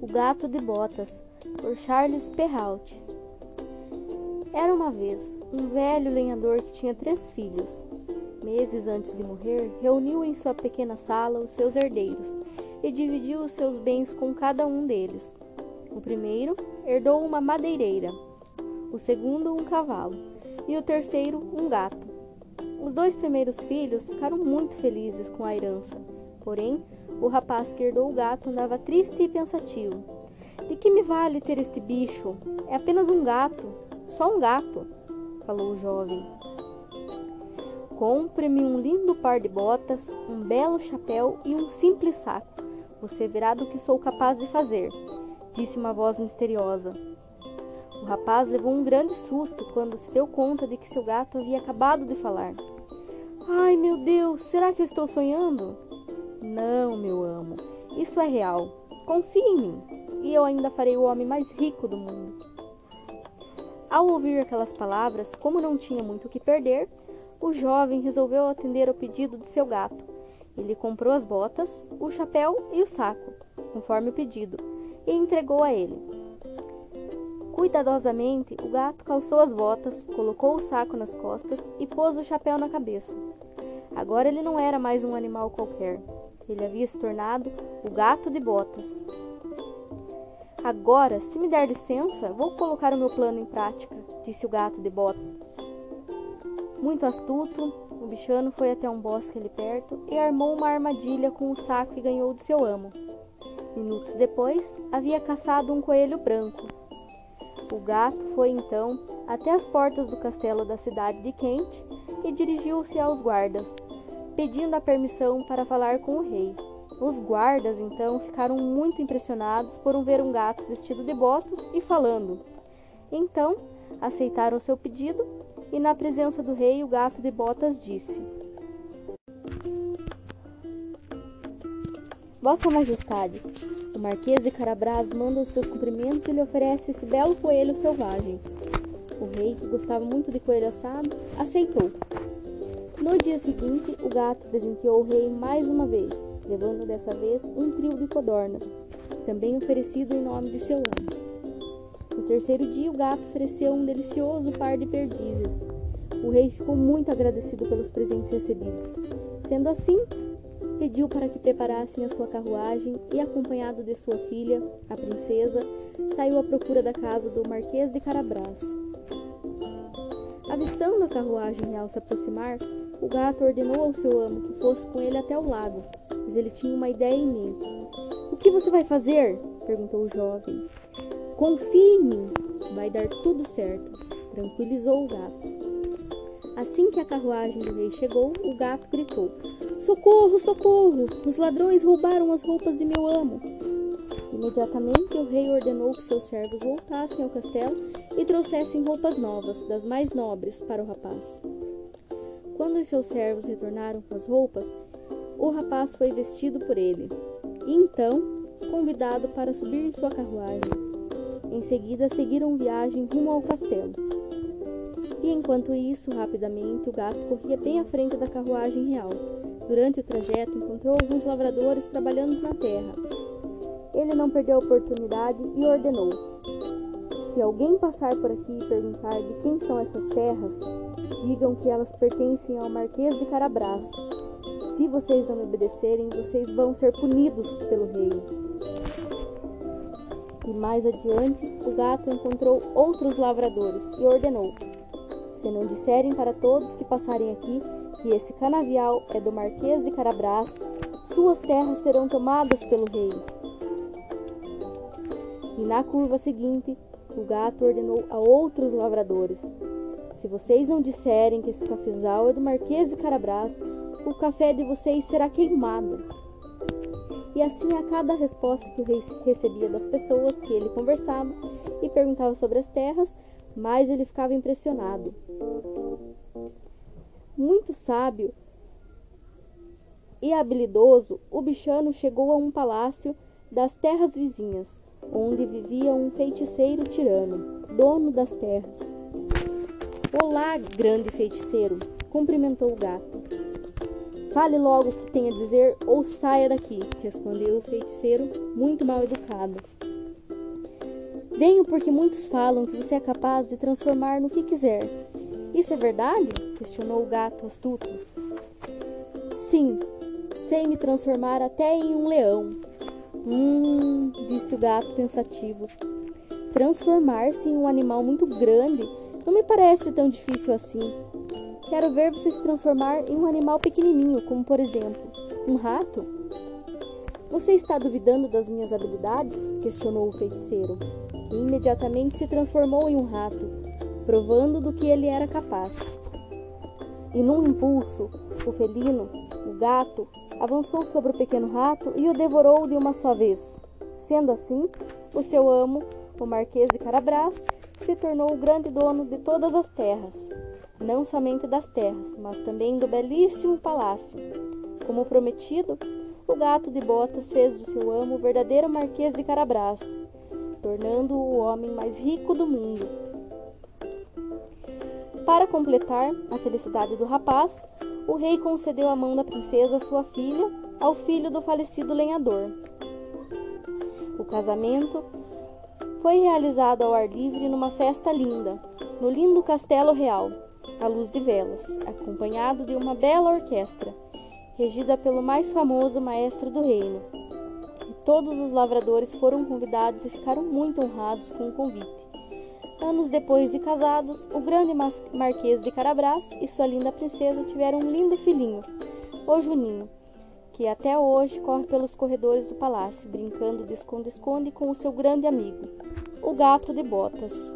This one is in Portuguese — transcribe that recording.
O Gato de Botas, por Charles Perrault. Era uma vez um velho lenhador que tinha três filhos. Meses antes de morrer, reuniu em sua pequena sala os seus herdeiros e dividiu os seus bens com cada um deles. O primeiro herdou uma madeireira, o segundo um cavalo e o terceiro um gato. Os dois primeiros filhos ficaram muito felizes com a herança, porém o rapaz que herdou o gato andava triste e pensativo. De que me vale ter este bicho? É apenas um gato, só um gato, falou o jovem. Compre-me um lindo par de botas, um belo chapéu e um simples saco. Você verá do que sou capaz de fazer, disse uma voz misteriosa. O rapaz levou um grande susto quando se deu conta de que seu gato havia acabado de falar. Ai, meu Deus, será que eu estou sonhando? Não, meu amo, isso é real. Confie em mim, e eu ainda farei o homem mais rico do mundo. Ao ouvir aquelas palavras, como não tinha muito o que perder, o jovem resolveu atender ao pedido de seu gato. Ele comprou as botas, o chapéu e o saco, conforme o pedido, e entregou a ele. Cuidadosamente, o gato calçou as botas, colocou o saco nas costas e pôs o chapéu na cabeça. Agora ele não era mais um animal qualquer. Ele havia se tornado o gato de botas. Agora, se me der licença, vou colocar o meu plano em prática, disse o gato de botas. Muito astuto, o bichano foi até um bosque ali perto e armou uma armadilha com o saco e ganhou de seu amo. Minutos depois, havia caçado um coelho branco o gato foi então até as portas do castelo da cidade de Kent e dirigiu-se aos guardas, pedindo a permissão para falar com o rei. Os guardas então ficaram muito impressionados por ver um gato vestido de botas e falando. Então, aceitaram seu pedido e, na presença do rei, o gato de botas disse: Vossa Majestade, o Marquês de Carabras manda os seus cumprimentos e lhe oferece esse belo coelho selvagem. O rei, que gostava muito de coelho assado, aceitou. No dia seguinte, o gato presenteou o rei mais uma vez, levando dessa vez um trio de codornas, também oferecido em nome de seu amo. No terceiro dia, o gato ofereceu um delicioso par de perdizes. O rei ficou muito agradecido pelos presentes recebidos. Sendo assim, pediu para que preparassem a sua carruagem e, acompanhado de sua filha, a princesa, saiu à procura da casa do Marquês de Carabras. Avistando a carruagem real se aproximar, o gato ordenou ao seu amo que fosse com ele até o lago, mas ele tinha uma ideia em mente. O que você vai fazer? perguntou o jovem. Confie em mim, vai dar tudo certo, tranquilizou o gato. Assim que a carruagem do rei chegou, o gato gritou: Socorro, socorro! Os ladrões roubaram as roupas de meu amo. Imediatamente o rei ordenou que seus servos voltassem ao castelo e trouxessem roupas novas, das mais nobres, para o rapaz. Quando os seus servos retornaram com as roupas, o rapaz foi vestido por ele, e então convidado para subir em sua carruagem. Em seguida, seguiram viagem rumo ao castelo. E enquanto isso, rapidamente, o gato corria bem à frente da carruagem real. Durante o trajeto, encontrou alguns lavradores trabalhando na terra. Ele não perdeu a oportunidade e ordenou: Se alguém passar por aqui e perguntar de quem são essas terras, digam que elas pertencem ao Marquês de Carabras. Se vocês não me obedecerem, vocês vão ser punidos pelo rei. E mais adiante, o gato encontrou outros lavradores e ordenou: se não disserem para todos que passarem aqui que esse canavial é do Marquês de Carabras, suas terras serão tomadas pelo rei. E na curva seguinte, o gato ordenou a outros lavradores: Se vocês não disserem que esse cafezal é do Marquês de Carabras, o café de vocês será queimado. E assim a cada resposta que o rei recebia das pessoas que ele conversava e perguntava sobre as terras, mais ele ficava impressionado. Muito sábio e habilidoso, o bichano chegou a um palácio das terras vizinhas, onde vivia um feiticeiro tirano, dono das terras. Olá, grande feiticeiro, cumprimentou o gato. Fale logo o que tem a dizer ou saia daqui, respondeu o feiticeiro, muito mal educado. Venho porque muitos falam que você é capaz de transformar no que quiser. Isso é verdade? questionou o gato astuto. Sim, sei me transformar até em um leão. Hum, disse o gato pensativo. Transformar-se em um animal muito grande não me parece tão difícil assim. Quero ver você se transformar em um animal pequenininho, como por exemplo, um rato. Você está duvidando das minhas habilidades? questionou o feiticeiro. E imediatamente se transformou em um rato, provando do que ele era capaz. E num impulso, o felino, o gato, avançou sobre o pequeno rato e o devorou de uma só vez. Sendo assim, o seu amo, o Marquês de Carabras, se tornou o grande dono de todas as terras, não somente das terras, mas também do belíssimo palácio. Como prometido, o gato de botas fez do seu amo o verdadeiro Marquês de Carabras, tornando-o o homem mais rico do mundo. Para completar a felicidade do rapaz, o rei concedeu a mão da princesa, sua filha, ao filho do falecido lenhador. O casamento foi realizado ao ar livre numa festa linda, no lindo castelo real, à luz de velas, acompanhado de uma bela orquestra, regida pelo mais famoso maestro do reino. E todos os lavradores foram convidados e ficaram muito honrados com o convite. Anos depois de casados, o grande marquês de Carabras e sua linda princesa tiveram um lindo filhinho, o Juninho, que até hoje corre pelos corredores do palácio, brincando de esconde-esconde com o seu grande amigo, o gato de botas.